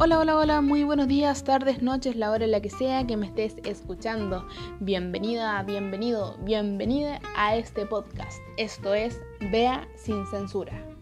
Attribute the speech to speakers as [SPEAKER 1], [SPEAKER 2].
[SPEAKER 1] Hola, hola, hola, muy buenos días, tardes, noches, la hora en la que sea que me estés escuchando. Bienvenida, bienvenido, bienvenida a este podcast. Esto es Vea sin censura.